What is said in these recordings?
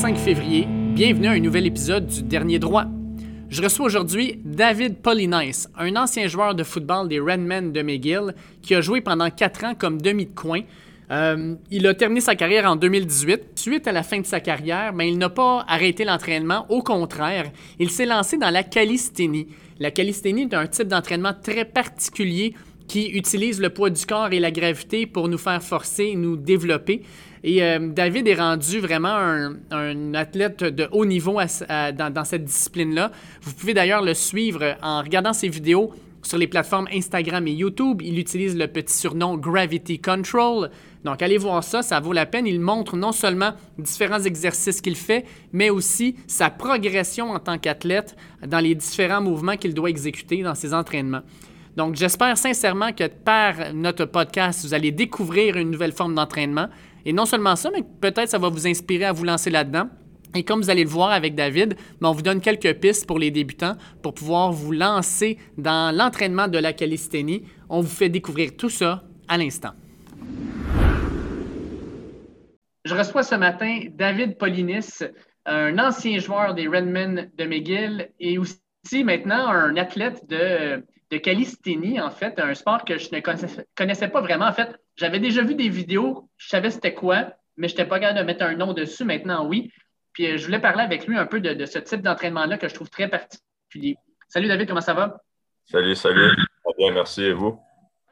25 février. Bienvenue à un nouvel épisode du Dernier Droit. Je reçois aujourd'hui David Polynice, un ancien joueur de football des Redmen de McGill qui a joué pendant 4 ans comme demi de coin. Euh, il a terminé sa carrière en 2018. Suite à la fin de sa carrière, mais il n'a pas arrêté l'entraînement. Au contraire, il s'est lancé dans la calisthénie. La calisthénie est un type d'entraînement très particulier qui utilise le poids du corps et la gravité pour nous faire forcer, nous développer. Et euh, David est rendu vraiment un, athlète de haut niveau dans, cette discipline-là. Vous pouvez d'ailleurs le suivre en regardant ses vidéos sur les plateformes Instagram et YouTube. Il utilise le petit surnom Gravity Control. Donc allez voir ça, ça vaut la peine. Il montre non seulement différents exercices qu'il fait, mais aussi sa progression en tant qu'athlète dans les différents mouvements qu'il doit exécuter dans ses entraînements. Donc, j'espère sincèrement que par notre podcast, vous allez découvrir une nouvelle forme d'entraînement. Et non seulement ça, mais peut-être ça va vous inspirer à vous lancer là-dedans. Et comme vous allez le voir avec David, ben, on vous donne quelques pistes pour les débutants pour pouvoir vous lancer dans l'entraînement de la calisthénie. On vous fait découvrir tout ça à l'instant. Je reçois ce matin David Polinis, un ancien joueur des Redmen de McGill et aussi maintenant un athlète de de calisthénie, en fait, un sport que je ne connaissais, pas vraiment. En fait, j'avais déjà vu des vidéos, je savais c'était quoi, mais je n'étais pas capable de mettre un nom dessus. Maintenant, oui. Puis euh, je voulais parler avec lui un peu de, ce type d'entraînement-là que je trouve très particulier. Salut David, comment ça va? Salut, salut. Bien, merci. Et vous?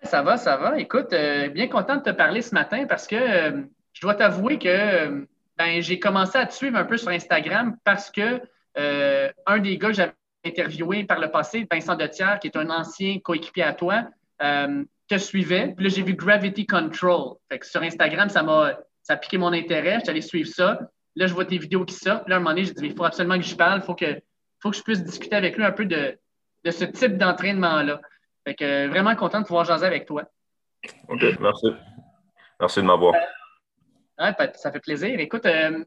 Ça va, ça va. Écoute, euh, bien content de te parler ce matin parce que euh, je dois t'avouer que ben, j'ai commencé à te suivre un peu sur Instagram parce que un des gars que j'avais interviewé par le passé, Vincent Detière, qui est un ancien coéquipier à toi, euh, te suivait. Puis là, j'ai vu Gravity Control. Fait que sur Instagram, ça m'a ça a piqué mon intérêt. J'allais suivre ça. Là, je vois tes vidéos qui sortent. Puis là, à un moment donné, j'ai dit, il faut absolument que je parle. Il faut que, faut que je puisse discuter avec lui un peu de, de ce type d'entraînement-là. Fait que vraiment content de pouvoir jaser avec toi. OK, merci. Merci de m'avoir. Euh, ça fait plaisir. Écoute, euh,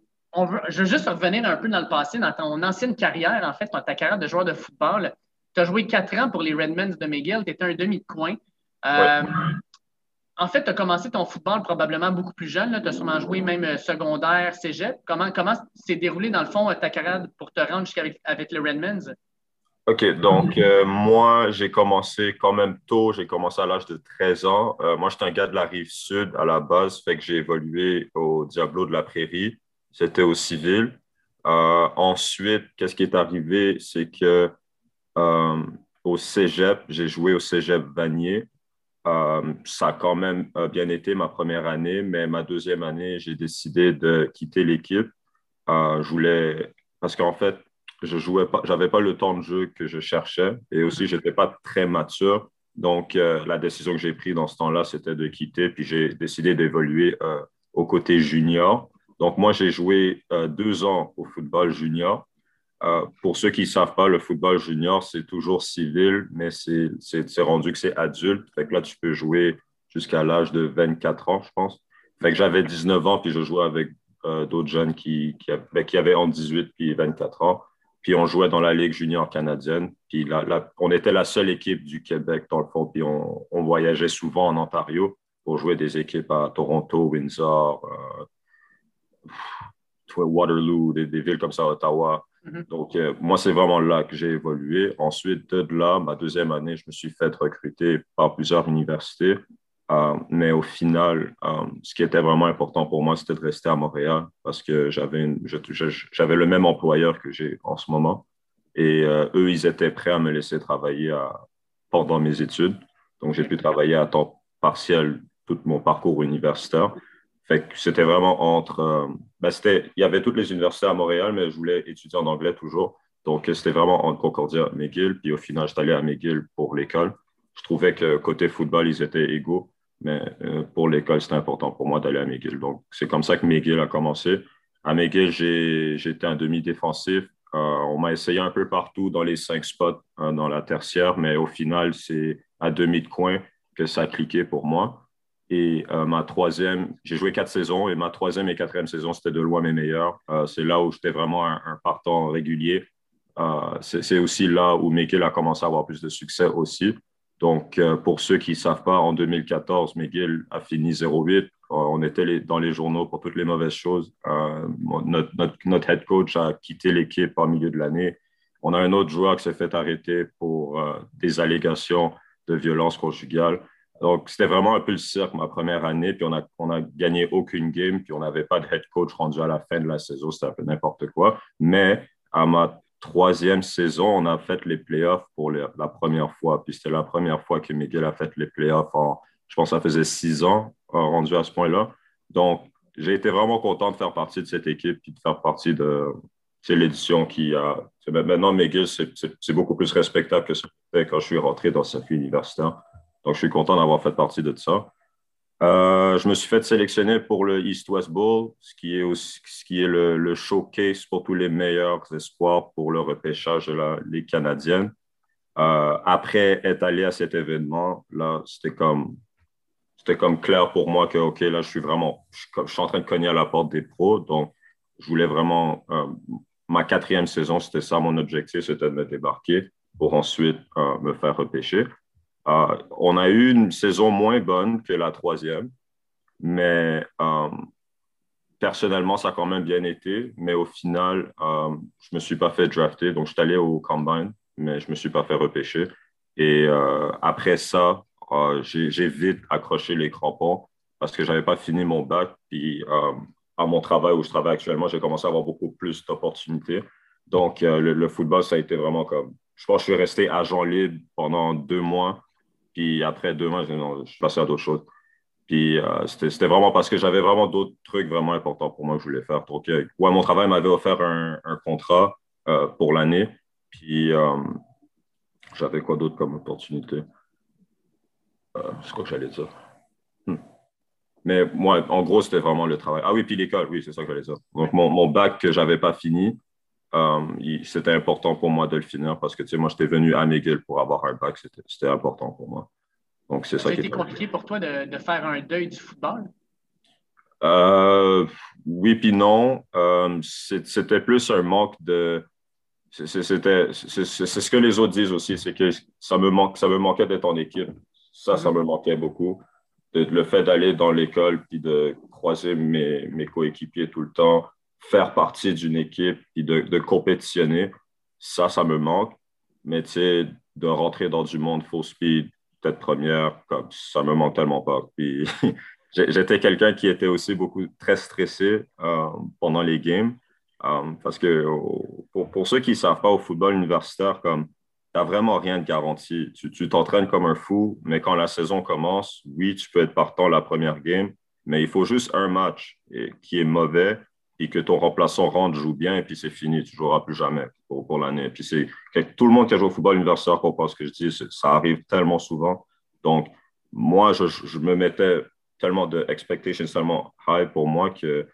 je veux juste revenir un peu dans le passé, dans ton ancienne carrière, en fait, dans ta carrière de joueur de football. Tu as joué quatre ans pour les Redmonds de McGill, tu étais un demi de coin. Euh, en fait, tu as commencé ton football probablement beaucoup plus jeune. Tu as sûrement joué même euh, secondaire, cégep. Comment, comment s'est déroulé, dans le fond, ta carrière pour te rendre jusqu'avec avec les Redmonds? OK, donc euh, moi, j'ai commencé quand même tôt. J'ai commencé à l'âge de 13 ans. moi, j'étais un gars de la rive sud à la base, fait que j'ai évolué au Diablo de la Prairie. C'était au civil. Euh, ensuite, qu'est-ce qui est arrivé, c'est que euh, au cégep, j'ai joué au cégep Vanier. Euh, ça a quand même bien été ma première année, mais ma deuxième année, j'ai décidé de quitter l'équipe. je voulais, parce qu'en fait, je jouais pas, j'avais pas le temps de jeu que je cherchais et aussi, j'étais pas très mature. Donc, la décision que j'ai prise dans ce temps-là, c'était de quitter. Puis j'ai décidé d'évoluer au côté junior. Donc, moi, j'ai joué euh, deux ans au football junior. Euh, pour ceux qui ne savent pas, le football junior, c'est toujours civil, mais c'est rendu que c'est adulte. Fait que là, tu peux jouer jusqu'à l'âge de 24 ans, je pense. Fait que j'avais 19 ans, puis je jouais avec euh, d'autres jeunes qui, qui, avaient, ben, avaient entre 18 et 24 ans. Puis on jouait dans la Ligue junior canadienne. Puis on était la seule équipe du Québec, dans le fond. Puis on, on voyageait souvent en Ontario pour jouer des équipes à Toronto, Windsor, Waterloo, des, villes comme ça, Ottawa. Mm-hmm. Donc, euh, moi, c'est vraiment là que j'ai évolué. Ensuite, de là, ma deuxième année, je me suis fait recruter par plusieurs universités. Euh, mais au final, euh, ce qui était vraiment important pour moi, c'était de rester à Montréal parce que j'avais le même employeur que j'ai en ce moment. Et eux, ils étaient prêts à me laisser travailler pendant mes études. Donc, j'ai pu travailler à temps partiel tout mon parcours universitaire c'était vraiment entre. Euh, ben, il y avait toutes les universités à Montréal, mais je voulais étudier en anglais toujours. Donc, c'était vraiment entre Concordia et McGill. Puis au final, j'étais allé à McGill pour l'école. Je trouvais que côté football, ils étaient égaux. Mais euh, pour l'école, c'était important pour moi d'aller à McGill. Donc, c'est comme ça que McGill a commencé. À McGill, j'étais un demi-défensif. Euh, on m'a essayé un peu partout dans les cinq spots dans la tertiaire, mais au final, c'est à demi de coin que ça a cliqué pour moi. Et euh, ma troisième, j'ai joué quatre saisons et ma troisième et quatrième saison, c'était de loin mes meilleures. Euh, c'est là où j'étais vraiment un, partant régulier. Euh, c'est aussi là où McGill a commencé à avoir plus de succès aussi. Donc, pour ceux qui ne savent pas, en 2014, McGill a fini 0-8. On était dans les journaux pour toutes les mauvaises choses. notre, head coach a quitté l'équipe en milieu de l'année. On a un autre joueur qui s'est fait arrêter pour des allégations de violence conjugale. Donc, c'était vraiment un peu le cirque ma première année. Puis, on a, on a gagné aucune game. Puis, on n'avait pas de head coach rendu à la fin de la saison. C'était un peu n'importe quoi. Mais à ma troisième saison, on a fait les playoffs pour la première fois. Puis, c'était la première fois que Miguel a fait les playoffs en, je pense, que ça faisait six ans, euh, rendu à ce point-là. Donc, j'ai été vraiment content de faire partie de cette équipe puis de faire partie de l'édition qui a. Maintenant, McGill, c'est beaucoup plus respectable que ce que quand je suis rentré dans cette vie universitaire. Donc, je suis content d'avoir fait partie de ça. Euh, je me suis fait sélectionner pour le East-West Bowl, ce qui est, ce qui est le, showcase pour tous les meilleurs espoirs pour le repêchage de la Ligue canadienne. Euh, après être allé à cet événement, là, c'était comme, c'était comme clair pour moi que, OK, là, je suis vraiment, je, suis en train de cogner à la porte des pros. Donc, je voulais vraiment, euh, ma quatrième saison, c'était ça mon objectif, c'était de me débarquer pour ensuite me faire repêcher. Euh, on a eu une saison moins bonne que la troisième, mais euh, personnellement, ça a quand même bien été. Mais au final, euh, je ne me suis pas fait drafter. Donc, je suis allé au combine, mais je ne me suis pas fait repêcher. Et après ça, j'ai vite accroché les crampons parce que je n'avais pas fini mon bac. Puis, à mon travail où je travaille actuellement, j'ai commencé à avoir beaucoup plus d'opportunités. Donc, le, le, football, ça a été vraiment comme. Je pense que je suis resté agent libre pendant deux mois puis après deux mois, je, suis passé à d'autres choses. Puis euh, c'était vraiment parce que j'avais vraiment d'autres trucs vraiment importants pour moi que je voulais faire. Donc, ouais, mon travail m'avait offert un, contrat euh, pour l'année. Puis euh, j'avais quoi d'autre comme opportunité? c'est quoi que j'allais dire? Hmm. Mais moi, en gros, c'était vraiment le travail. Ah oui, puis l'école, oui, c'est ça que j'allais dire. Donc, mon, mon bac que je n'avais pas fini, Um, c'était important pour moi de le finir parce que, tu sais, moi, j'étais venu à McGill pour avoir un bac. C'était important pour moi. Donc, c'est ça qui compliqué pour toi de, faire un deuil du football? Euh, oui, puis non. Um, c'était plus un manque de. C'est ce que les autres disent aussi, c'est que ça me, manque, ça me manquait d'être en équipe. Ça, ça mm-hmm. me manquait beaucoup. le fait d'aller dans l'école puis de croiser mes, mes coéquipiers tout le temps, faire partie d'une équipe et de, compétitionner, ça, ça me manque. Mais tu sais, de rentrer dans du monde full speed, tête première, comme ça me manque tellement pas. Puis j'étais quelqu'un qui était aussi beaucoup très stressé euh, pendant les games. Euh, parce que pour, ceux qui ne savent pas au football universitaire, comme tu n'as vraiment rien de garanti. Tu t'entraînes comme un fou, mais quand la saison commence, oui, tu peux être partant la première game, mais il faut juste un match qui est mauvais et que ton remplaçant rentre, joue bien, et puis c'est fini, tu ne joueras plus jamais pour, pour l'année. Puis c'est tout le monde qui a joué au football universitaire comprend ce que je dis, ça arrive tellement souvent. Donc, moi, je, je me mettais tellement de expectations tellement high pour moi que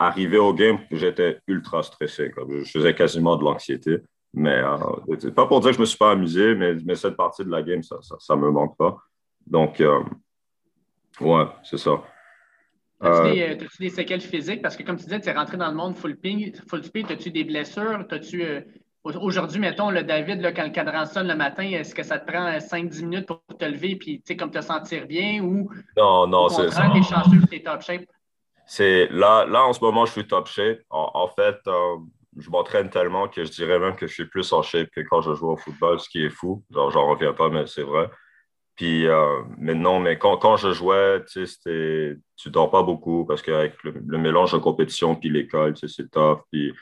arrivé au game, j'étais ultra stressé. Comme je faisais quasiment de l'anxiété. Mais euh, pas pour dire que je me suis pas amusé, mais, mais cette partie de la game, ça ne me manque pas. Donc, euh, ouais, c'est ça. As-tu euh, euh, des, séquelles physiques? Parce que comme tu disais, tu es rentré dans le monde full, ping, full speed. As-tu des blessures? As-tu, euh, aujourd'hui, mettons, le David, là, quand le cadran sonne le matin, est-ce que ça te prend 5-10 minutes pour te lever puis comme te sentir bien? Ou non, non, c'est ça. es chanceux tu es top shape? C'est, là, là, en ce moment, je suis top shape. En, fait, je m'entraîne tellement que je dirais même que je suis plus en shape que quand je joue au football, ce qui est fou. Genre, j'en reviens pas, mais c'est vrai. Puis, euh, mais non, mais quand, quand je jouais, tu sais, tu dors pas beaucoup parce qu'avec le, mélange de compétition puis l'école, tu sais, c'est tough. Puis,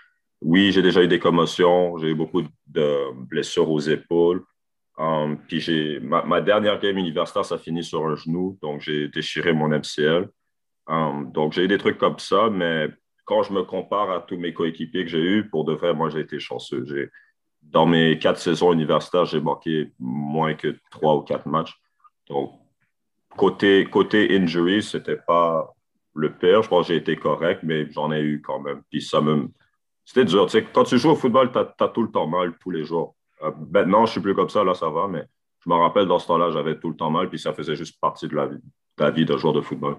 oui, j'ai déjà eu des commotions, j'ai eu beaucoup de blessures aux épaules. Um, puis, j'ai, ma, dernière game universitaire, ça finit sur un genou, donc j'ai déchiré mon MCL. Um, donc, j'ai eu des trucs comme ça, mais quand je me compare à tous mes coéquipiers que j'ai eus, pour de vrai, moi, j'ai été chanceux. J'ai, dans mes quatre saisons universitaires, j'ai manqué moins que trois ou quatre matchs. Donc, côté, côté injury, ce n'était pas le pire. Je pense que j'ai été correct, mais j'en ai eu quand même. Puis ça me. C'était dur. quand tu joues au football, tu as, tout le temps mal tous les jours. Euh, maintenant, je suis plus comme ça, là, ça va, mais je me rappelle dans ce temps-là, j'avais tout le temps mal, puis ça faisait juste partie de la vie de joueur de football.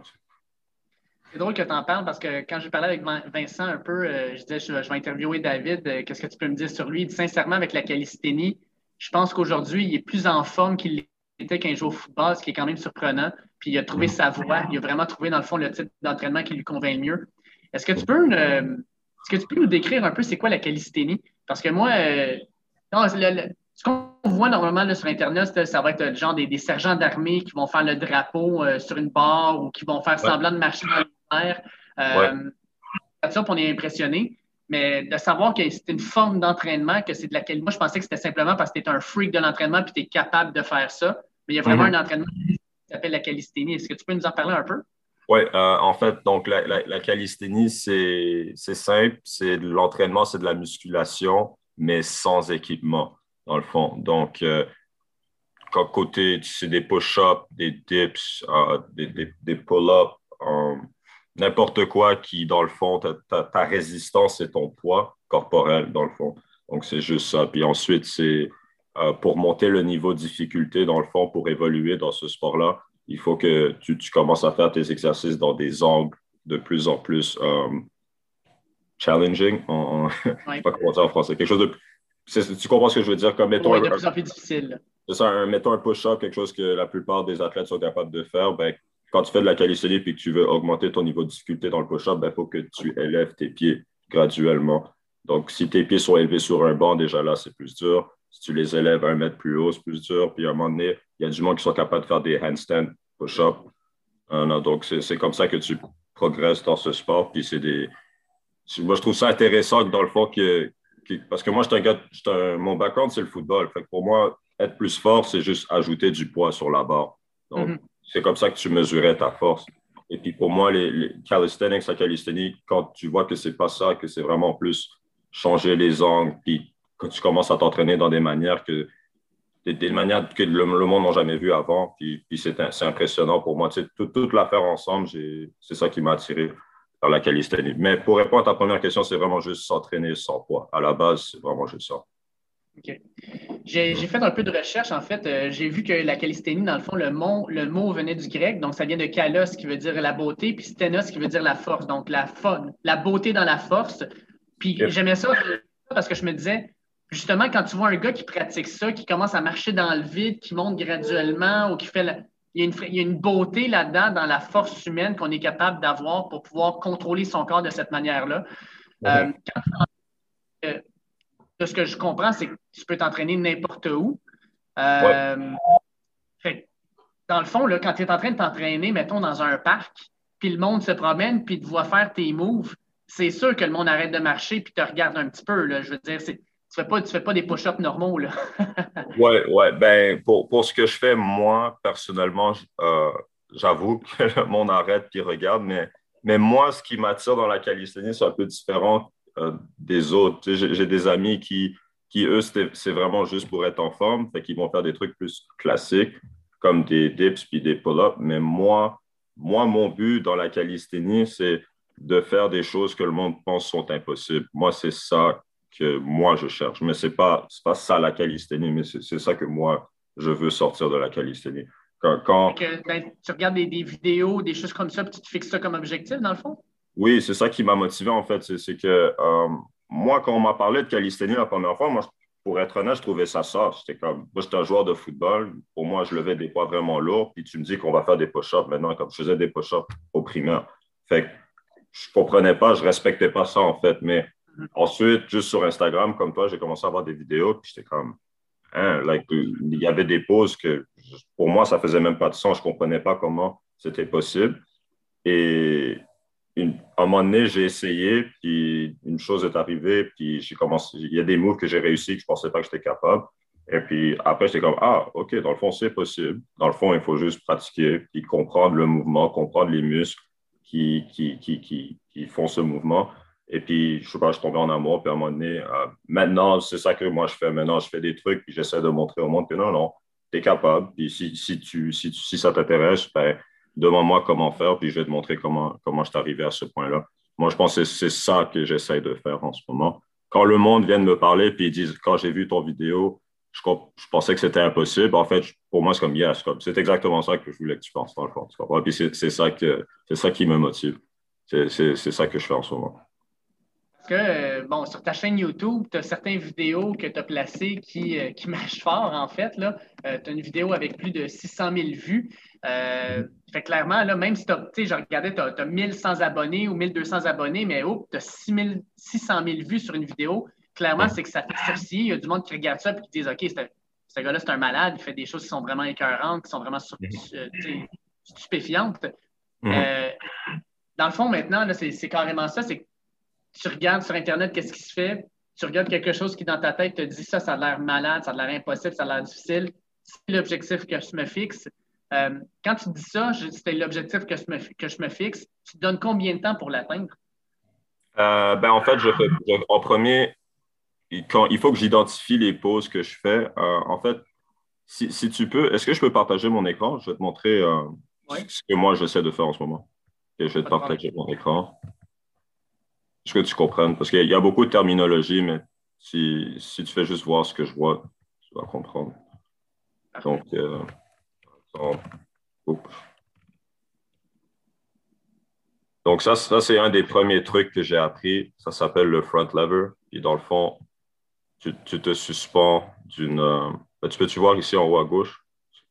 C'est drôle que tu en parles parce que quand je parlais avec Vincent un peu, euh, je disais je, vais interviewer David. Euh, qu'est-ce que tu peux me dire sur lui? Sincèrement, avec la calisthénie, je pense qu'aujourd'hui, il est plus en forme qu'il était quand il joue au football, ce qui est quand même surprenant. Puis il a trouvé sa voie. Il a vraiment trouvé, dans le fond, le type d'entraînement qui lui convainc le mieux. Est-ce que tu peux, euh, est-ce que tu peux nous décrire un peu c'est quoi la calisthénie? Parce que moi, euh, ce qu'on voit normalement sur Internet, ça va être le genre des, sergents d'armée qui vont faire le drapeau euh, sur une barre ou qui vont faire semblant de marcher dans Euh, ça, on est impressionné. Mais de savoir que c'est une forme d'entraînement, que c'est de laquelle. Moi, je pensais que c'était simplement parce que tu es un freak de l'entraînement puis tu es capable de faire ça. Mais il y a vraiment mm-hmm. un entraînement qui s'appelle la calisthénie. Est-ce que tu peux nous en parler un peu? Oui, euh, en fait, donc la, la, calisthénie, c'est simple. C'est de l'entraînement, c'est de la musculation, mais sans équipement, dans le fond. Donc, euh, côté, c'est des push-ups, des dips, euh, des, des, pull-ups, n'importe quoi qui, dans le fond, ta, ta, résistance et ton poids corporel, dans le fond. Donc, c'est juste ça. Puis ensuite, c'est pour monter le niveau de difficulté, dans le fond, pour évoluer dans ce sport-là, il faut que tu, commences à faire tes exercices dans des angles de plus en plus euh, challenging. je ne sais pas comment dire en français. Quelque chose de. Tu comprends ce que je veux dire? Comme mettons, de plus en plus difficile. C'est ça, un, mettons un push-up, quelque chose que la plupart des athlètes sont capables de faire. Ben, quand tu fais de la calisthénie et que tu veux augmenter ton niveau de difficulté dans le push-up, il ben, faut que tu élèves tes pieds graduellement. Donc, si tes pieds sont élevés sur un banc, déjà là, c'est plus dur. Si tu les élèves un mètre plus haut, c'est plus dur. Puis à un moment donné, il y a du monde qui sont capables de faire des handstands, push-up. Euh, donc, c'est comme ça que tu progresses dans ce sport. Puis c'est des. Moi, je trouve ça intéressant dans le fond que. parce que moi, je un gars, mon background, c'est le football. Pour moi, être plus fort, c'est juste ajouter du poids sur la barre. Donc, mm-hmm. C'est comme ça que tu mesurais ta force. Et puis pour moi, les, les calisthenics, la calisthénie, quand tu vois que c'est pas ça, que c'est vraiment plus changer les angles, puis quand tu commences à t'entraîner dans des manières que des, manières que le, monde n'a jamais vues avant. Puis, c'est impressionnant pour moi. Tu toute l'affaire ensemble, c'est ça qui m'a attiré vers la calisthénie. Mais pour répondre à ta première question, c'est vraiment juste s'entraîner sans poids. À la base, c'est vraiment juste ça. OK. J'ai fait un peu de recherche, en fait. Euh, j'ai vu que la calisthénie, dans le fond, le mot, le mot venait du grec, donc ça vient de kalos, qui veut dire la beauté, puis sténos, qui veut dire la force, donc la, la beauté dans la force. Puis j'aimais ça parce que je me disais, justement, quand tu vois un gars qui pratique ça, qui commence à marcher dans le vide, qui monte graduellement ou qui fait. Il, y a une, beauté là-dedans dans la force humaine qu'on est capable d'avoir pour pouvoir contrôler son corps de cette manière-là. Euh, euh, ce que je comprends, c'est que tu peux t'entraîner n'importe où. Euh, dans le fond, là, quand tu es en train de t'entraîner, mettons, dans un parc, puis le monde se promène, puis te voit faire tes moves, c'est sûr que le monde arrête de marcher puis te regarde un petit peu. Là. Je veux dire, c'est tu ne fais, pas, fais pas des push-ups normaux. oui, ouais. Ben, pour, pour, ce que je fais, moi, personnellement, euh, j'avoue que le monde arrête et regarde, mais, mais moi, ce qui m'attire dans la calisthénie, c'est un peu différent des autres. J'ai des amis qui, qui eux, c'est vraiment juste pour être en forme, fait qu'ils vont faire des trucs plus classiques, comme des dips puis des pull-ups. Mais moi, moi, mon but dans la calisthénie, c'est de faire des choses que le monde pense sont impossibles. Moi, c'est ça que moi je cherche. Mais ce n'est pas, pas ça la calisthénie, mais c'est ça que moi je veux sortir de la calisthénie. Quand, ben, tu regardes des, vidéos, des choses comme ça, puis tu te fixes ça comme objectif, dans le fond? Oui, c'est ça qui m'a motivé, en fait. C'est que euh, moi, quand on m'a parlé de calisthénie la première fois, moi, pour être honnête, je trouvais ça ça. C'était comme, moi, j'étais un joueur de football. Pour moi, je levais des poids vraiment lourds. Puis tu me dis qu'on va faire des push-ups maintenant, comme je faisais des push-ups au primaire. Fait que je comprenais pas, je respectais pas ça, en fait. Mais Ensuite, juste sur Instagram, comme toi, j'ai commencé à voir des vidéos, puis j'étais comme, hein, il y avait des pauses que pour moi, ça faisait même pas de sens. Je comprenais pas comment c'était possible. Et à un moment donné, j'ai essayé, puis une chose est arrivée, puis j'ai commencé. Il y a des moves que j'ai réussi que je pensais pas que j'étais capable. Et puis après, j'étais comme, ah, OK, dans le fond, c'est possible. Dans le fond, il faut juste pratiquer, puis comprendre le mouvement, comprendre les muscles qui, qui, qui, qui font ce mouvement. Et puis, je sais pas, je tombé en amour, puis à un moment donné, euh, maintenant, c'est ça que moi je fais. Maintenant, je fais des trucs, puis j'essaie de montrer au monde que non, non, tu es capable. Puis si, si, tu, si, si ça t'intéresse, ben, demande-moi comment faire, puis je vais te montrer comment, comment je suis arrivé à ce point-là. Moi, je pense que c'est ça que j'essaie de faire en ce moment. Quand le monde vient de me parler, puis ils disent, quand j'ai vu ton vidéo, je, pensais que c'était impossible. En fait, pour moi, c'est comme, yes, c'est exactement ça que je voulais que tu penses, dans le fond. Puis c'est ça, ça qui me motive. C'est ça que je fais en ce moment. Que, euh, bon, sur ta chaîne YouTube, tu as certaines vidéos que tu as placées qui, euh, qui marchent fort, en fait. tu as une vidéo avec plus de 600 000 vues. fait clairement, là, même si tu sais, je regardais, tu as, 1100 abonnés ou 1200 abonnés, mais oh, tu as 600 000 vues sur une vidéo. Clairement, c'est que ça fait sourciller. Il y a du monde qui regarde ça et qui dit OK, ce gars-là, c'est un malade, il fait des choses qui sont vraiment écœurantes, qui sont vraiment stupéfiantes. Mm-hmm. dans le fond, maintenant, c'est carrément ça, c'est que tu regardes sur Internet qu'est-ce qui se fait, tu regardes quelque chose qui dans ta tête te dit ça, ça a l'air malade, ça a l'air impossible, ça a l'air difficile. C'est l'objectif que je me fixe. Euh, quand tu dis ça, c'était l'objectif que, je me, que je me fixe, tu te donnes combien de temps pour l'atteindre? Euh, ben, en fait, je, en premier, quand, il faut que j'identifie les pauses que je fais. Euh, en fait, si, si, tu peux, est-ce que je peux partager mon écran? Je vais te montrer ce que moi j'essaie de faire en ce moment. Et je vais te partager mon écran. Est-ce que tu comprennes? Parce qu'il y a beaucoup de terminologie, mais si, tu fais juste voir ce que je vois, tu vas comprendre. Donc, euh, Donc, ça, ça c'est un des premiers trucs que j'ai appris. Ça s'appelle le front lever. Et dans le fond, tu, te suspends d'une. Euh, ben, tu peux-tu voir ici en haut à gauche?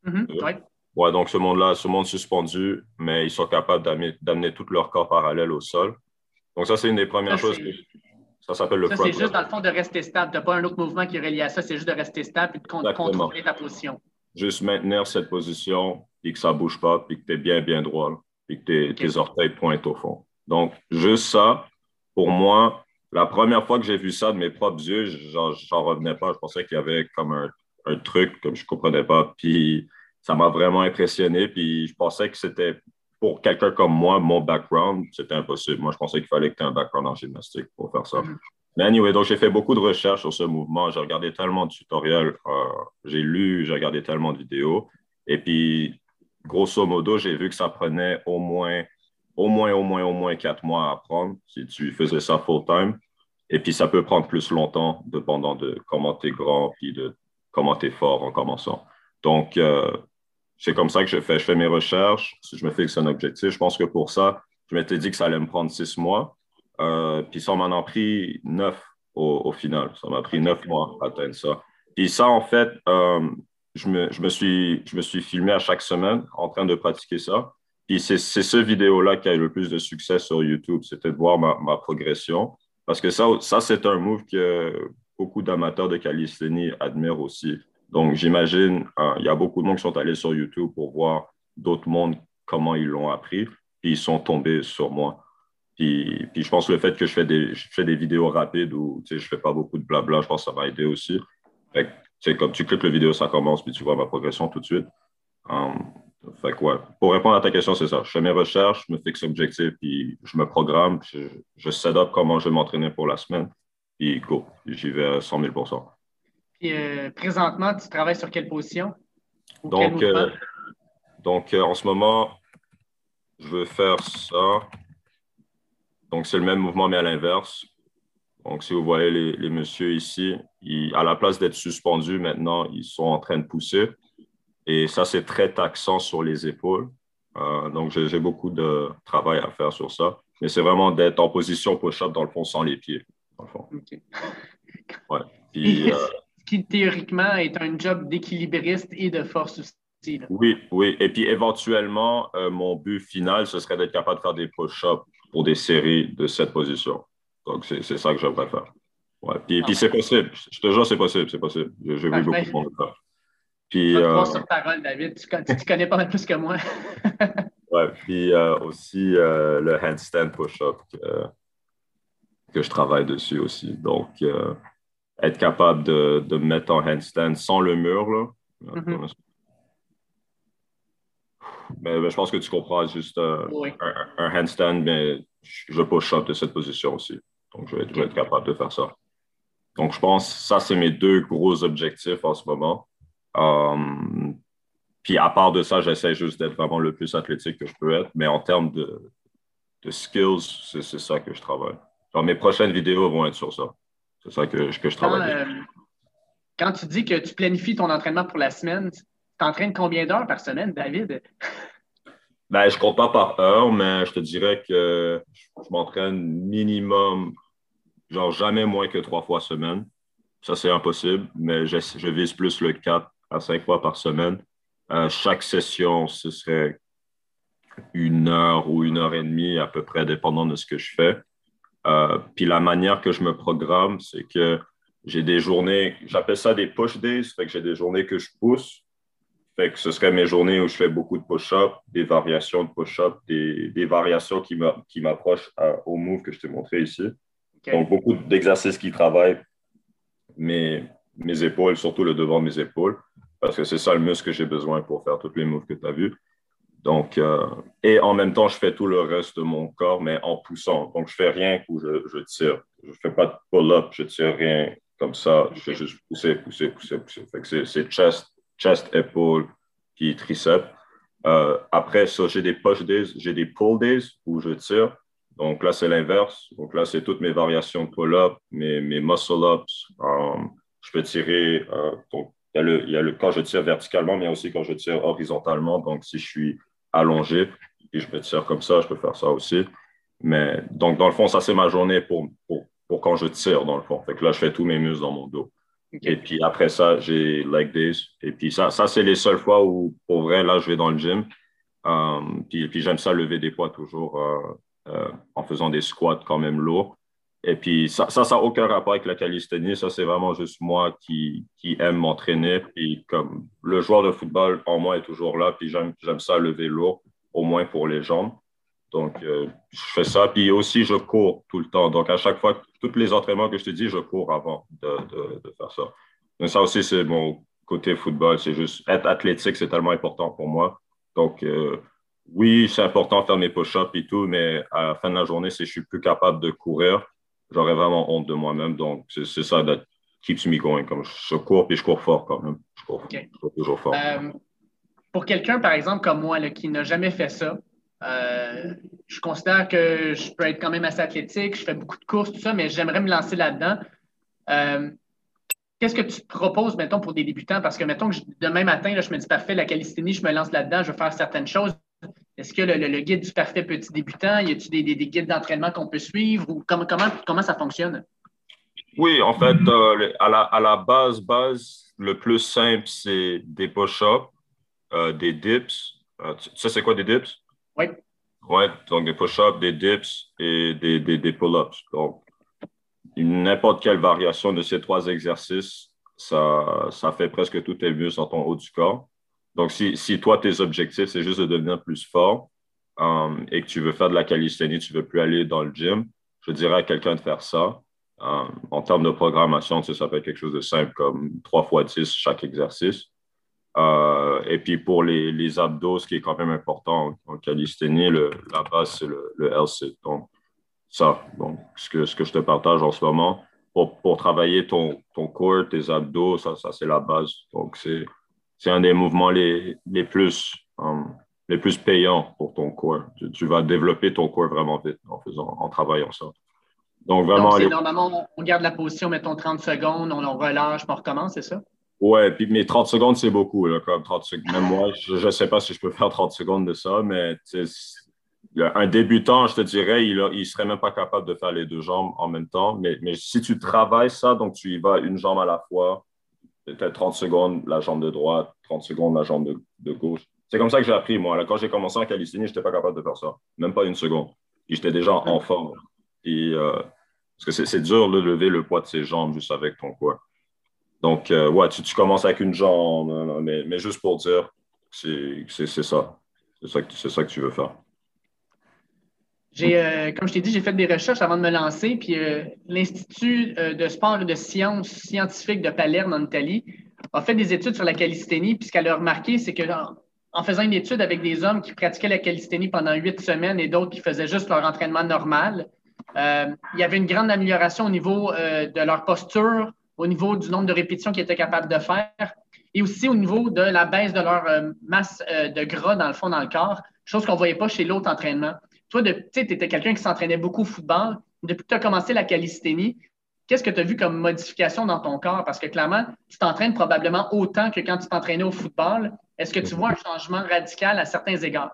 Ouais. donc ce monde-là, ce monde suspendu, mais ils sont capables d'amener tout leur corps parallèle au sol. Donc, ça, c'est une des premières choses. ça s'appelle le Ça, c'est juste dans le fond de rester stable. Tu n'as pas un autre mouvement qui est relié à ça. C'est juste de rester stable et de contrôler ta position. Juste maintenir cette position et que ça ne bouge pas, puis que tu es bien, bien droit, puis que tes, orteils pointent au fond. Donc, juste ça, pour moi, la première fois que j'ai vu ça de mes propres yeux, j'en revenais pas. Je pensais qu'il y avait comme un, un truc que je ne comprenais pas. Puis ça m'a vraiment impressionné. Puis je pensais que c'était pour quelqu'un comme moi, mon background, c'était impossible. Moi, je pensais qu'il fallait que tu aies un background en gymnastique pour faire ça. Mm-hmm. Mais anyway, donc j'ai fait beaucoup de recherches sur ce mouvement. J'ai regardé tellement de tutoriels, euh, j'ai lu, j'ai regardé tellement de vidéos. Et puis, grosso modo, j'ai vu que ça prenait au moins, au moins, au moins, au moins quatre mois à apprendre si tu faisais ça full-time. Et puis, ça peut prendre plus longtemps, dépendant de comment tu es grand puis de comment tu es fort en commençant. Donc, euh, c'est comme ça que je fais. Je fais mes recherches, je me fixe un objectif. Je pense que pour ça, je m'étais dit que ça allait me prendre six mois. Euh, puis ça m'en a pris neuf au, final. Ça m'a pris neuf mois à atteindre ça. Puis ça, en fait, euh, je, me, suis, je me suis filmé à chaque semaine en train de pratiquer ça. Puis c'est ce vidéo-là qui a eu le plus de succès sur YouTube. C'était de voir ma, ma, progression. Parce que ça, ça c'est un move que beaucoup d'amateurs de calisthénie admirent aussi. Donc, j'imagine, euh, il y a beaucoup de monde qui sont allés sur YouTube pour voir d'autres mondes, comment ils l'ont appris, puis ils sont tombés sur moi. Puis, puis, je pense que le fait que je fais des, je fais des vidéos rapides où je ne fais pas beaucoup de blabla, je pense que ça m'a aidé aussi. Fait comme tu cliques la vidéo, ça commence, puis tu vois ma progression tout de suite. Um, fait ouais. Pour répondre à ta question, c'est ça. Je fais mes recherches, je me fixe objectif, puis je me programme, je, je set up comment je vais m'entraîner pour la semaine. Puis go, j'y vais à 100 000 euh, présentement, tu travailles sur quelle position? donc, euh, donc euh, en ce moment, je veux faire ça. Donc, c'est le même mouvement, mais à l'inverse. Donc, si vous voyez les, les messieurs ici, à la place d'être suspendus, maintenant, ils sont en train de pousser. Et ça, c'est très taxant sur les épaules. donc, j'ai beaucoup de travail à faire sur ça. Mais c'est vraiment d'être en position push-up, dans le fond, sans les pieds. Dans le fond. Ouais. Puis, qui théoriquement est un job d'équilibriste et de force aussi. Oui, oui. Et puis éventuellement, euh, mon but final, ce serait d'être capable de faire des push-ups pour des séries de cette position. Donc, c'est ça que j'aimerais faire. Ouais. Puis, puis c'est possible. Je te jure, c'est possible. C'est possible. J'ai vu beaucoup de monde faire. Puis, euh, sur parole, David. Tu, tu, connais pas mal plus que moi. ouais. Puis euh, aussi euh, le handstand push-up que, que, je travaille dessus aussi. Donc, être capable de, de mettre en handstand sans le mur. Là. Mm-hmm. mais, je pense que tu comprends juste euh, un, handstand, mais je push up de cette position aussi. Donc, je vais, être capable de faire ça. Donc, je pense que ça, c'est mes deux gros objectifs en ce moment. Um, puis, à part de ça, j'essaie juste d'être vraiment le plus athlétique que je peux être. Mais en termes de, de skills, c'est ça que je travaille. mes prochaines vidéos vont être sur ça. C'est ça que, que je travaille. Euh, quand, tu dis que tu planifies ton entraînement pour la semaine, tu t'entraînes combien d'heures par semaine, David? Ben, je ne compte pas par heure, mais je te dirais que je, m'entraîne minimum. genre jamais moins que trois fois semaine. Ça, c'est impossible, mais je, je, vise plus le quatre à cinq fois par semaine. Euh, chaque session, ce serait une heure ou une heure et demie à peu près, dépendant de ce que je fais. Euh, puis la manière que je me programme, c'est que j'ai des journées, j'appelle ça des push days, fait que j'ai des journées que je pousse. Fait que ce serait mes journées où je fais beaucoup de push-up, des variations de push-up, des, des, variations qui m'approchent au move que je t'ai montré ici. Donc, beaucoup d'exercices qui travaillent mes, mes épaules, surtout le devant de mes épaules, parce que c'est ça le muscle que j'ai besoin pour faire tous les moves que tu as vus. Donc, euh, et en même temps, je fais tout le reste de mon corps, mais en poussant. Donc, je fais rien où je, je tire. Je fais pas de pull-up, je tire rien comme ça. Je fais juste pousser, pousser, pousser, pousser. c'est chest, chest, épaule, puis triceps. Euh, après ça, j'ai des push days, j'ai des pull days où je tire. Donc là, c'est l'inverse. Donc là, c'est toutes mes variations de pull-up, mes, mes muscle-ups. Um, je peux tirer. Euh, donc, il y, a le, il y a le, quand je tire verticalement, mais aussi quand je tire horizontalement. Donc, si je suis allongé. Et je peux tirer comme ça, je peux faire ça aussi. Mais donc, dans le fond, ça, c'est ma journée pour, pour, pour, quand je tire, dans le fond. Fait que là, je fais tous mes muscles dans mon dos. Et puis après ça, j'ai leg days. Et puis ça, ça c'est les seules fois où, pour vrai, là, je vais dans le gym. Um, puis, puis j'aime ça lever des poids toujours euh, euh, en faisant des squats quand même lourds. Et puis ça, ça n'a aucun rapport avec la calisthénie. Ça, c'est vraiment juste moi qui, qui aime m'entraîner. Puis comme le joueur de football en moi est toujours là, puis j'aime ça lever lourd, au moins pour les jambes. Donc, euh, je fais ça. Puis aussi, je cours tout le temps. Donc, à chaque fois, tous les entraînements que je te dis, je cours avant de, de, faire ça. Donc, ça aussi, c'est mon côté football. C'est juste être athlétique, c'est tellement important pour moi. Donc, euh, oui, c'est important de faire mes push-ups et tout, mais à la fin de la journée, si je suis plus capable de courir, j'aurais vraiment honte de moi-même. Donc, c'est ça qui keeps me going. Comme je cours, puis je cours fort quand même. Je cours, toujours fort. Euh, pour quelqu'un, par exemple, comme moi, qui n'a jamais fait ça, euh, je considère que je peux être quand même assez athlétique, je fais beaucoup de courses, tout ça, mais j'aimerais me lancer là-dedans. Euh, qu'est-ce que tu proposes, mettons, pour des débutants? Parce que, mettons que demain matin, là, je me dis, parfait, la calisthénie, je me lance là-dedans, je veux faire certaines choses. Est-ce que le, guide du parfait petit débutant, y a-t-il des, guides d'entraînement qu'on peut suivre ou comment, comment, ça fonctionne? Oui, en fait, euh, à, la, base, base, le plus simple, c'est des push-ups, euh, des dips. Euh, tu sais, c'est quoi des dips? Oui. Oui, donc des push-ups, des dips et des, des, pull-ups. Donc, n'importe quelle variation de ces trois exercices, ça, ça fait presque tous tes muscles en ton haut du corps. Donc, si, si toi, tes objectifs, c'est juste de devenir plus fort um, et que tu veux faire de la calisthénie, tu ne veux plus aller dans le gym, je dirais à quelqu'un de faire ça. Um, en termes de programmation, ça peut être quelque chose de simple comme 3 fois 10 chaque exercice. Euh, et puis pour les, les, abdos, ce qui est quand même important en, calisthénie, le, la base, c'est le, le LC. Donc, ça, donc, ce, que, ce que je te partage en ce moment, pour, pour travailler ton, ton corps, tes abdos, ça, ça c'est la base. Donc, c'est c'est un des mouvements les, les plus, um, les plus payants pour ton corps. Tu, vas développer ton corps vraiment vite en, faisant, en travaillant ça. Donc, vraiment. Donc, normalement, on garde la position, mettons 30 secondes, on, relâche, on recommence, c'est ça? Ouais, puis mais 30 secondes, c'est beaucoup. Là, comme 30 secondes. Même moi, je ne sais pas si je peux faire 30 secondes de ça, mais un débutant, je te dirais, il ne serait même pas capable de faire les deux jambes en même temps. Mais, mais si tu travailles ça, donc tu y vas une jambe à la fois, peut-être 30 secondes la jambe de droite, 30 secondes la jambe de, gauche. C'est comme ça que j'ai appris, moi. quand j'ai commencé en calisthénie, je n'étais pas capable de faire ça. Même pas une seconde. J'étais déjà en forme. Et, euh, parce que c'est dur de lever le poids de ses jambes juste avec ton poids. Donc, euh, ouais, tu, commences avec une jambe, mais, mais juste pour dire, c'est ça. C'est ça, ça que tu veux faire. J'ai, euh, comme je t'ai dit, j'ai fait des recherches avant de me lancer. Puis euh, l'Institut euh, de sport et de sciences scientifiques de Palerme, en Italie, a fait des études sur la calisthénie. Puis ce qu'elle a remarqué, c'est que en, faisant une étude avec des hommes qui pratiquaient la calisthénie pendant huit semaines et d'autres qui faisaient juste leur entraînement normal, il y avait une grande amélioration au niveau de leur posture, au niveau du nombre de répétitions qu'ils étaient capables de faire et aussi au niveau de la baisse de leur masse de gras dans le fond dans le corps, chose qu'on ne voyait pas chez l'autre entraînement. Toi, tu étais quelqu'un qui s'entraînait beaucoup au football. Depuis que tu as commencé la calisthénie, qu'est-ce que tu as vu comme modification dans ton corps? Parce que clairement, tu t'entraînes probablement autant que quand tu t'entraînais au football. Est-ce que tu vois un changement radical à certains égards?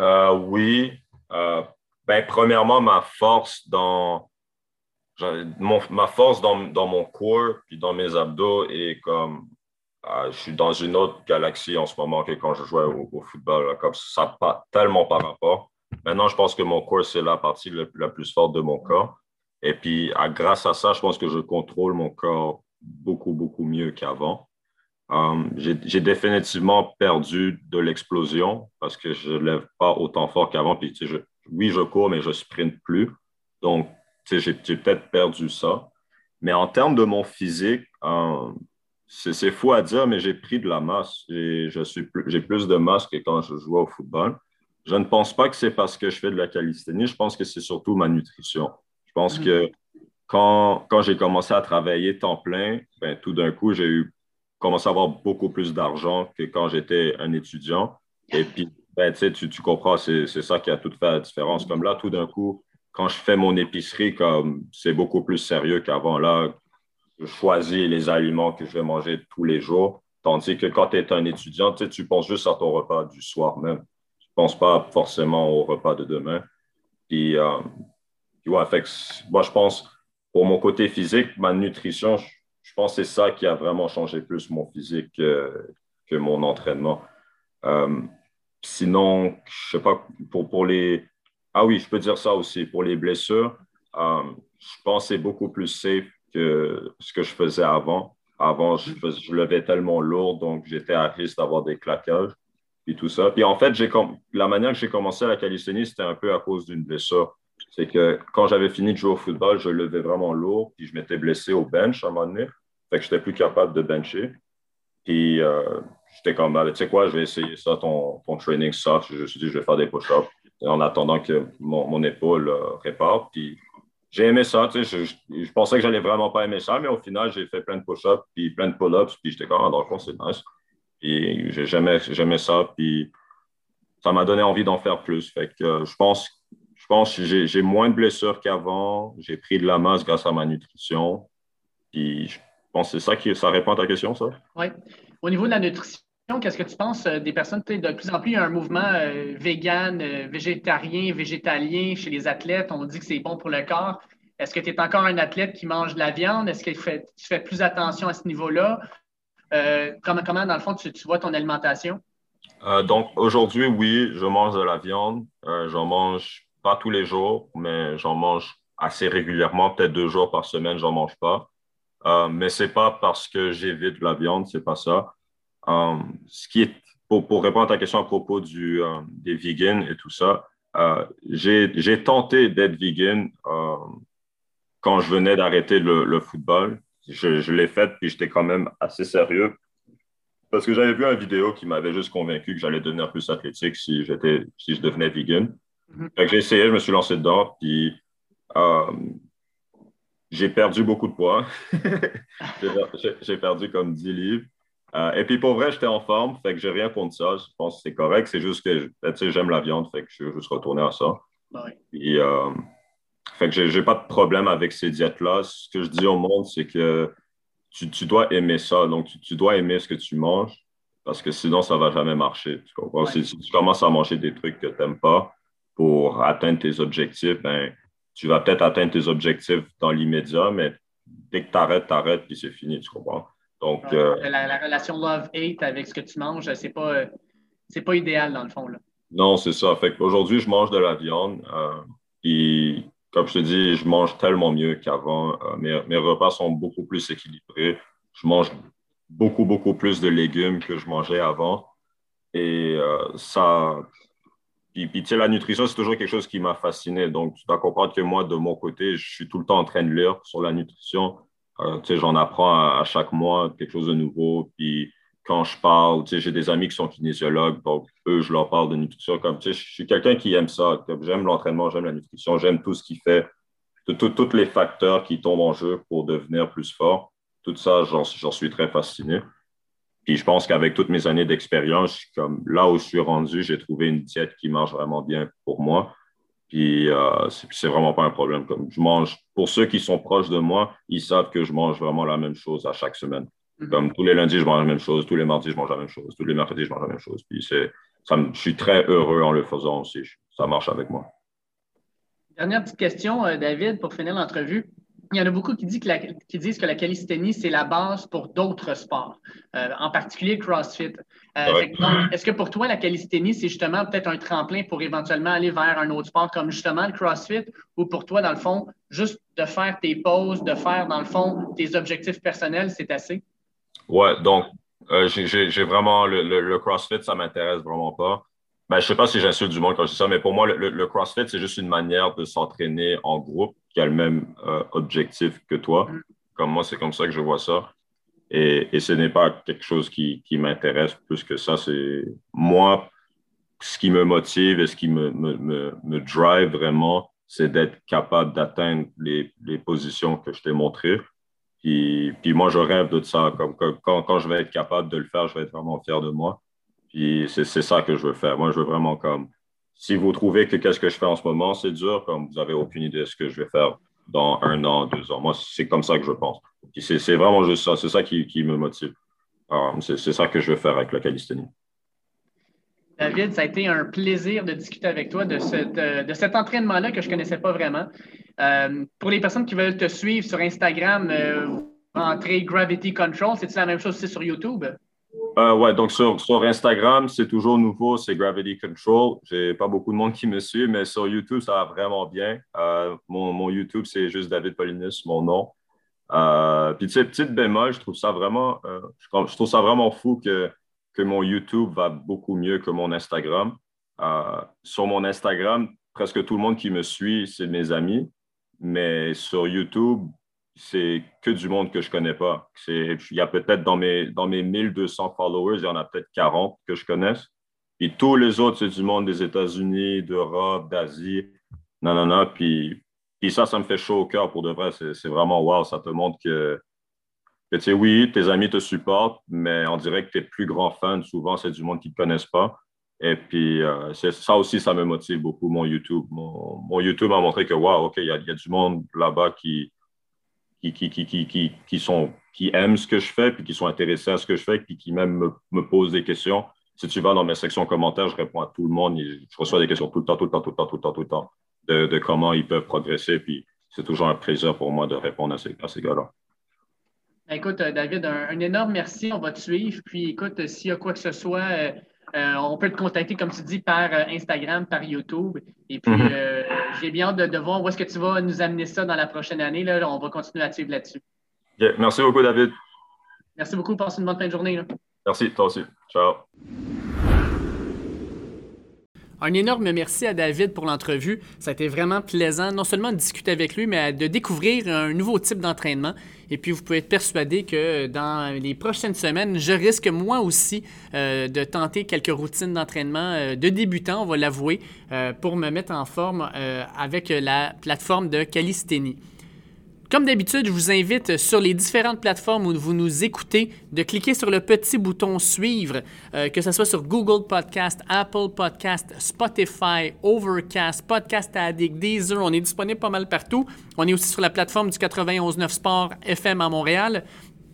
Euh, oui. Euh, ben, premièrement, ma force dans, ma force dans, mon corps puis dans mes abdos est comme. Ah, je suis dans une autre galaxie en ce moment que quand je jouais au, football. comme ça, pas tellement par rapport. Maintenant, je pense que mon corps, c'est la partie la, plus forte de mon corps. Et puis, grâce à ça, je pense que je contrôle mon corps beaucoup, beaucoup mieux qu'avant. Um, j'ai définitivement perdu de l'explosion parce que je ne lève pas autant fort qu'avant. Puis, oui, je cours, mais je sprint plus. Donc, j'ai peut-être perdu ça. Mais en termes de mon physique, um, c'est fou à dire, mais j'ai pris de la masse. J'ai plus de masse que quand je jouais au football. Je ne pense pas que c'est parce que je fais de la calisthénie. Je pense que c'est surtout ma nutrition. Je pense mm-hmm. que quand, quand j'ai commencé à travailler temps plein, ben, tout d'un coup, j'ai eu commencé à avoir beaucoup plus d'argent que quand j'étais un étudiant. Et puis, ben, tu, tu comprends, c'est ça qui a tout fait la différence. Comme là, tout d'un coup, quand je fais mon épicerie, comme c'est beaucoup plus sérieux qu'avant. Là, je choisis les aliments que je vais manger tous les jours. Tandis que quand tu es un étudiant, tu penses juste à ton repas du soir même. Penses pas forcément au repas de demain. Puis, euh, moi, je pense, pour mon côté physique, ma nutrition, je, pense que c'est ça qui a vraiment changé plus mon physique que, mon entraînement. Euh, sinon, je sais pas, pour, pour les. Ah oui, je peux dire ça aussi. Pour les blessures, euh, je pense que c'est beaucoup plus safe que ce que je faisais avant. Avant, je, je levais tellement lourd, donc j'étais à risque d'avoir des claquages et tout ça. Puis en fait, la manière que j'ai commencé à la calisthénie, c'était un peu à cause d'une blessure. C'est que quand j'avais fini de jouer au football, je levais vraiment lourd, puis je m'étais blessé au bench à un moment donné. Fait que j'étais plus capable de bencher. Puis euh, j'étais comme, tu sais quoi, je vais essayer ça, ton, ton training soft. Je me suis dit, je vais faire des push-ups en attendant que mon, mon épaule euh, répare. Puis j'ai aimé ça. Tu sais, je, pensais que j'allais vraiment pas aimer ça, mais au final, j'ai fait plein de push-ups, puis plein de pull-ups, puis j'étais comme, ah, dans le fond, c'est nice. Puis j'aimais ça, puis ça m'a donné envie d'en faire plus. Fait que euh, je pense, je pense que j'ai moins de blessures qu'avant. J'ai pris de la masse grâce à ma nutrition. Puis je pense que c'est ça qui ça répond à ta question, ça? Oui. Au niveau de la nutrition, qu'est-ce que tu penses euh, des personnes, de plus en plus, il y a un mouvement euh, vegan, euh, végétarien, végétalien chez les athlètes. On dit que c'est bon pour le corps. Est-ce que tu es encore un athlète qui mange de la viande? Est-ce que tu fais, plus attention à ce niveau-là? Comment, comment, dans le fond, tu, vois ton alimentation? donc, aujourd'hui, oui, je mange de la viande. j'en mange pas tous les jours, mais j'en mange assez régulièrement. Peut-être deux jours par semaine, j'en mange pas. mais c'est pas parce que j'évite la viande, c'est pas ça. Euh, ce qui est, pour, répondre à ta question à propos du, euh, des vegans et tout ça, euh, j'ai tenté d'être vegan quand je venais d'arrêter le, football. Je, je l'ai fait, puis j'étais quand même assez sérieux. Parce que j'avais vu une vidéo qui m'avait juste convaincu que j'allais devenir plus athlétique si, si je devenais vegan. Mm-hmm. J'ai essayé, je me suis lancé dedans, puis j'ai perdu beaucoup de poids. j'ai perdu comme 10 livres. Euh, et puis pour vrai, j'étais en forme, fait que j'ai rien contre ça. Je pense que c'est correct. C'est juste que j'aime la viande, fait que je vais juste retourner à ça. Euh, fait que j'ai pas de problème avec ces diètes-là. Ce que je dis au monde, c'est que tu, dois aimer ça. Donc, tu, dois aimer ce que tu manges parce que sinon, ça va jamais marcher. Tu comprends? Si, tu commences à manger des trucs que tu n'aimes pas pour atteindre tes objectifs, ben, tu vas peut-être atteindre tes objectifs dans l'immédiat, mais dès que tu arrêtes, tu arrêtes, puis c'est fini. Tu comprends? Donc, euh, la, relation love-hate avec ce que tu manges, c'est pas, pas idéal dans le fond. Là. Non, c'est ça. Fait aujourd'hui, je mange de la viande. et euh, comme je te dis, je mange tellement mieux qu'avant. Euh, mes, repas sont beaucoup plus équilibrés. Je mange beaucoup, beaucoup plus de légumes que je mangeais avant. Et ça. Puis, tu sais, la nutrition, c'est toujours quelque chose qui m'a fasciné. Donc, tu dois comprendre que moi, de mon côté, je suis tout le temps en train de lire sur la nutrition. Euh, j'en apprends à, chaque mois quelque chose de nouveau. Puis quand je parle, j'ai des amis qui sont kinésiologues, donc eux, je leur parle de nutrition. Comme, je suis quelqu'un qui aime ça. J'aime l'entraînement, j'aime la nutrition, j'aime tout ce qui fait, tous les facteurs qui tombent en jeu pour devenir plus fort. Tout ça, j'en suis très fasciné. Puis je pense qu'avec toutes mes années d'expérience, comme là où je suis rendu, j'ai trouvé une diète qui marche vraiment bien pour moi. Puis euh, c'est vraiment pas un problème. Comme je mange, pour ceux qui sont proches de moi, ils savent que je mange vraiment la même chose à chaque semaine. Mhm. Comme tous les lundis, je mange la même chose, tous les mardis, je mange la même chose, tous les mercredis, je mange la même chose. Puis c'est, ça, je suis très heureux en le faisant aussi. Ça marche avec moi. Dernière petite question, euh, David, pour finir l'entrevue. il y en a beaucoup qui, disent que la, qui disent que la calisthénie, c'est la base pour d'autres sports, euh, en particulier le CrossFit. Euh, est-ce que pour toi, la calisthénie, c'est justement peut-être un tremplin pour éventuellement aller vers un autre sport comme justement le CrossFit, ou pour toi, dans le fond, juste de faire tes pauses, de faire, dans le fond, tes objectifs personnels, c'est assez? Ouais, donc, euh, j'ai vraiment, le, le, CrossFit, ça m'intéresse vraiment pas. Ben, je ne sais pas si j'insulte du monde quand je dis ça, mais pour moi, le, CrossFit, c'est juste une manière de s'entraîner en groupe qui a le même euh, objectif que toi. Mm. Comme moi, c'est comme ça que je vois ça. Et, et ce n'est pas quelque chose qui, qui m'intéresse plus que ça. C'est moi, ce qui me motive et ce qui me, me, me, me drive vraiment, c'est d'être capable d'atteindre les, les, positions que je t'ai montrées. Puis, puis, moi, je rêve de ça. Comme, quand, je vais être capable de le faire, je vais être vraiment fier de moi. Puis c'est ça que je veux faire. Moi, je veux vraiment comme. Si vous trouvez que qu'est-ce que je fais en ce moment, c'est dur, comme vous n'avez aucune idée de ce que je vais faire dans un an, deux ans. Moi, c'est comme ça que je pense. c'est vraiment juste ça. C'est ça qui, qui, me motive. C'est ça que je veux faire avec la calisthénie. David, ça a été un plaisir de discuter avec toi de, de, cet entraînement-là que je ne connaissais pas vraiment. Euh, pour les personnes qui veulent te suivre sur Instagram, euh, Gravity Control, c'est-tu la même chose aussi sur YouTube? Euh, ouais, donc sur, sur Instagram, c'est toujours nouveau, c'est Gravity Control. J'ai pas beaucoup de monde qui me suit, mais sur YouTube, ça va vraiment bien. Euh, mon, YouTube, c'est juste David Paulinus, mon nom. Puis tu sais, petite bémol, je trouve ça vraiment, je, trouve ça vraiment fou que, que mon YouTube va beaucoup mieux que mon Instagram. Euh, sur mon Instagram, presque tout le monde qui me suit, c'est mes amis. Mais sur YouTube, c'est que du monde que je connais pas. Il y a peut-être dans mes, dans mes 1200 followers, il y en a peut-être 40 que je connaisse. Et tous les autres, c'est du monde des États-Unis, d'Europe, d'Asie. Non, non, non. Puis, puis ça, ça me fait chaud au cœur pour de vrai. C'est vraiment wow. Ça te montre que, oui, tes amis te supportent, mais on dirait que tes plus grands fans, souvent, c'est du monde qui ne te connaissent pas. Et puis, euh, ça aussi, ça me motive beaucoup, mon YouTube. Mon, YouTube m'a montré que, wow, OK, il y a, du monde là-bas qui, qui, qui, qui, qui, qui ce que je fais, puis qui sont intéressés à ce que je fais, puis qui même me, me posent des questions. Si tu vas dans mes sections commentaires, je réponds à tout le monde. Je reçois des questions tout le temps, tout le temps, tout le temps, tout le temps, tout le temps, de, de comment ils peuvent progresser. Puis c'est toujours un plaisir pour moi de répondre à ces, à ces gars-là. Ben, écoute, David, un, énorme merci. On va te suivre. Puis écoute, s'il y a quoi que ce soit, euh, euh, on peut te contacter, comme tu dis, par euh, Instagram, par YouTube. Et puis, mhm. euh, j'ai bien hâte de, voir où est-ce que tu vas nous amener ça dans la prochaine année. Là. On va continuer à suivre là-dessus. Merci beaucoup, David. Merci beaucoup. Passe une bonne fin de journée. Merci, toi aussi. Ciao. Un énorme merci à David pour l'entrevue. Ça a été vraiment plaisant, non seulement de discuter avec lui, mais de découvrir un nouveau type d'entraînement. Et puis, vous pouvez être persuadé que dans les prochaines semaines, je risque moi aussi euh, de tenter quelques routines d'entraînement euh, de débutant, on va l'avouer, euh, pour me mettre en forme avec la plateforme de calisthénie. Comme d'habitude, je vous invite sur les différentes plateformes où vous nous écoutez de cliquer sur le petit bouton suivre, euh, que ce soit sur Google Podcast, Apple Podcast, Spotify, Overcast, Podcast Addict, Deezer. On est disponible pas mal partout. On est aussi sur la plateforme du 91.9 Sport FM à Montréal.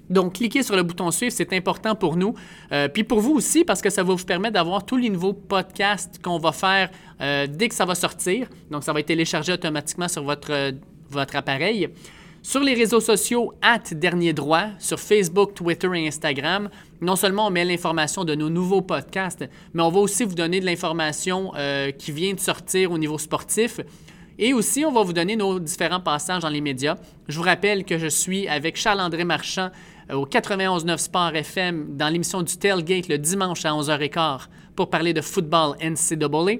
Donc, cliquez sur le bouton suivre, c'est important pour nous. Euh, puis pour vous aussi, parce que ça va vous permettre d'avoir tous les nouveaux podcasts qu'on va faire euh, dès que ça va sortir. Donc, ça va être téléchargé automatiquement sur votre, votre appareil. Sur les réseaux sociaux, at Dernier Droit, sur Facebook, Twitter et Instagram, non seulement on met l'information de nos nouveaux podcasts, mais on va aussi vous donner de l'information euh, qui vient de sortir au niveau sportif. Et aussi, on va vous donner nos différents passages dans les médias. Je vous rappelle que je suis avec Charles-André Marchand euh, au 91.9 Sport FM dans l'émission du Tailgate le dimanche à 11h15 pour parler de football NCAA.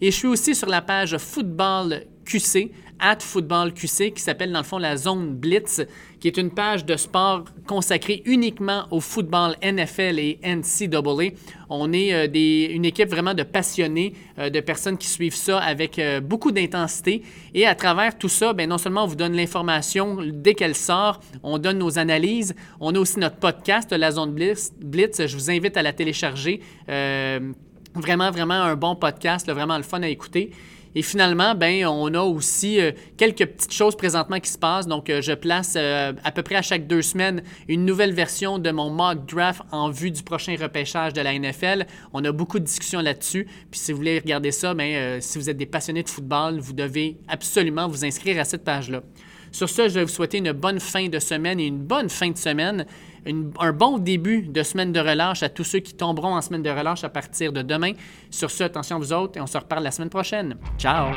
Et je suis aussi sur la page Football QC at Football QC qui s'appelle dans le fond la zone Blitz, qui est une page de sport consacrée uniquement au football NFL et NCAA. On est euh, une équipe vraiment de passionnés, euh, de personnes qui suivent ça avec euh, beaucoup d'intensité. Et à travers tout ça, bien, non seulement on vous donne l'information dès qu'elle sort, on donne nos analyses, on a aussi notre podcast, la zone Blitz. Blitz je vous invite à la télécharger. vraiment, vraiment un bon podcast, vraiment le fun à écouter. Et finalement, ben, on a aussi euh, quelques petites choses présentement qui se passent. Donc, euh, je place euh, à peu près à chaque deux semaines une nouvelle version de mon mock draft en vue du prochain repêchage de la NFL. On a beaucoup de discussions là-dessus. Puis, si vous voulez regarder ça, ben, si vous êtes des passionnés de football, vous devez absolument vous inscrire à cette page-là. Sur ce, je vais vous souhaiter une bonne fin de semaine et une bonne fin de semaine. Un bon début de semaine de relâche à tous ceux qui tomberont en semaine de relâche à partir de demain. Sur ce, attention à vous autres et on se reparle la semaine prochaine. Ciao!